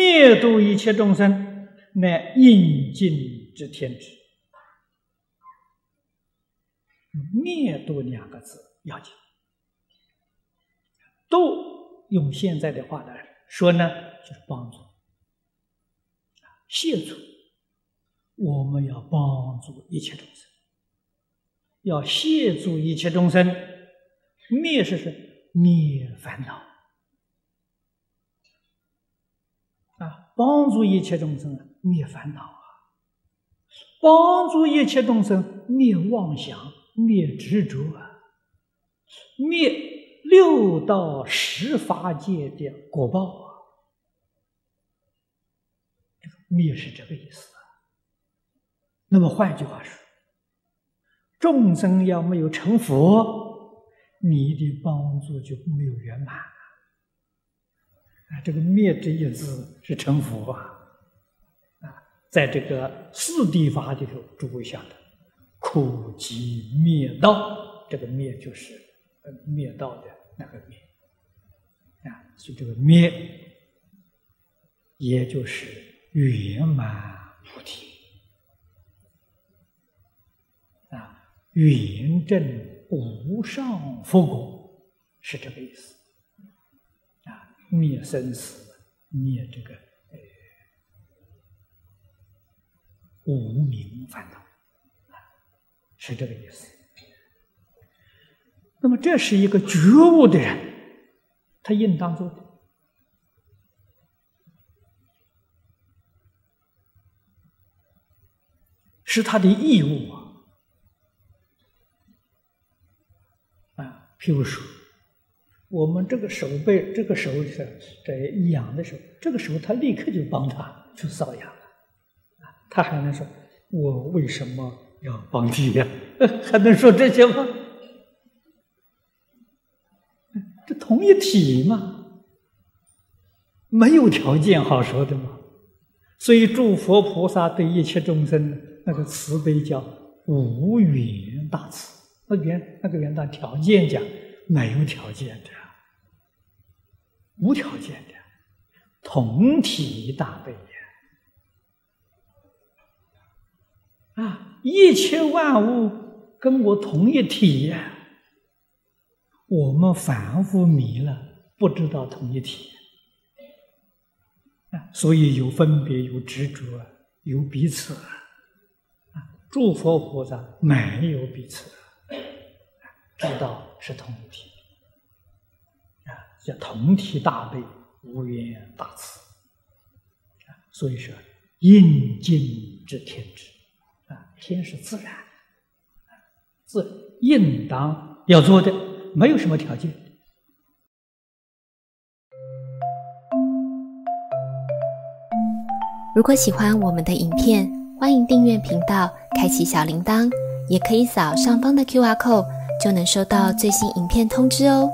灭度一切众生，乃应尽之天职。灭度两个字要紧，度用现在的话来说呢，就是帮助、协助。我们要帮助一切众生，要协助一切众生，灭是是灭烦恼啊，帮助一切众生灭烦恼啊，帮助一切众生灭妄想。灭执着啊，灭六道十法界的果报啊，灭是这个意思啊。那么换句话说，众生要没有成佛，你的帮助就没有圆满啊。这个“灭”这一字是成佛啊，啊，在这个四地法里头，诸位晓得。苦集灭道，这个灭就是呃灭道的那个灭啊，所以这个灭，也就是圆满菩提啊，圆正无上佛果是这个意思，灭生死，灭这个呃无明烦恼。是这个意思。那么，这是一个觉悟的人，他应当做的，是他的义务啊。啊，譬如说，我们这个手背，这个手是在痒的时候，这个时候他立刻就帮他去瘙痒了，他还能说：“我为什么？”要帮你呀，还能说这些吗？这同一体嘛，没有条件好说的嘛。所以诸佛菩萨对一切众生那个慈悲叫无缘大慈，那缘那个缘大条件讲没有条件的，无条件的同体大悲。啊，一切万物跟我同一体呀！我们凡夫迷了，不知道同一体啊，所以有分别，有执着，有彼此啊。诸佛菩萨没有彼此，知道是同一体，叫同体大悲，无缘大慈。所以说，应尽之天之。天是自然，自应当要做的，没有什么条件。如果喜欢我们的影片，欢迎订阅频道，开启小铃铛，也可以扫上方的 Q R code，就能收到最新影片通知哦。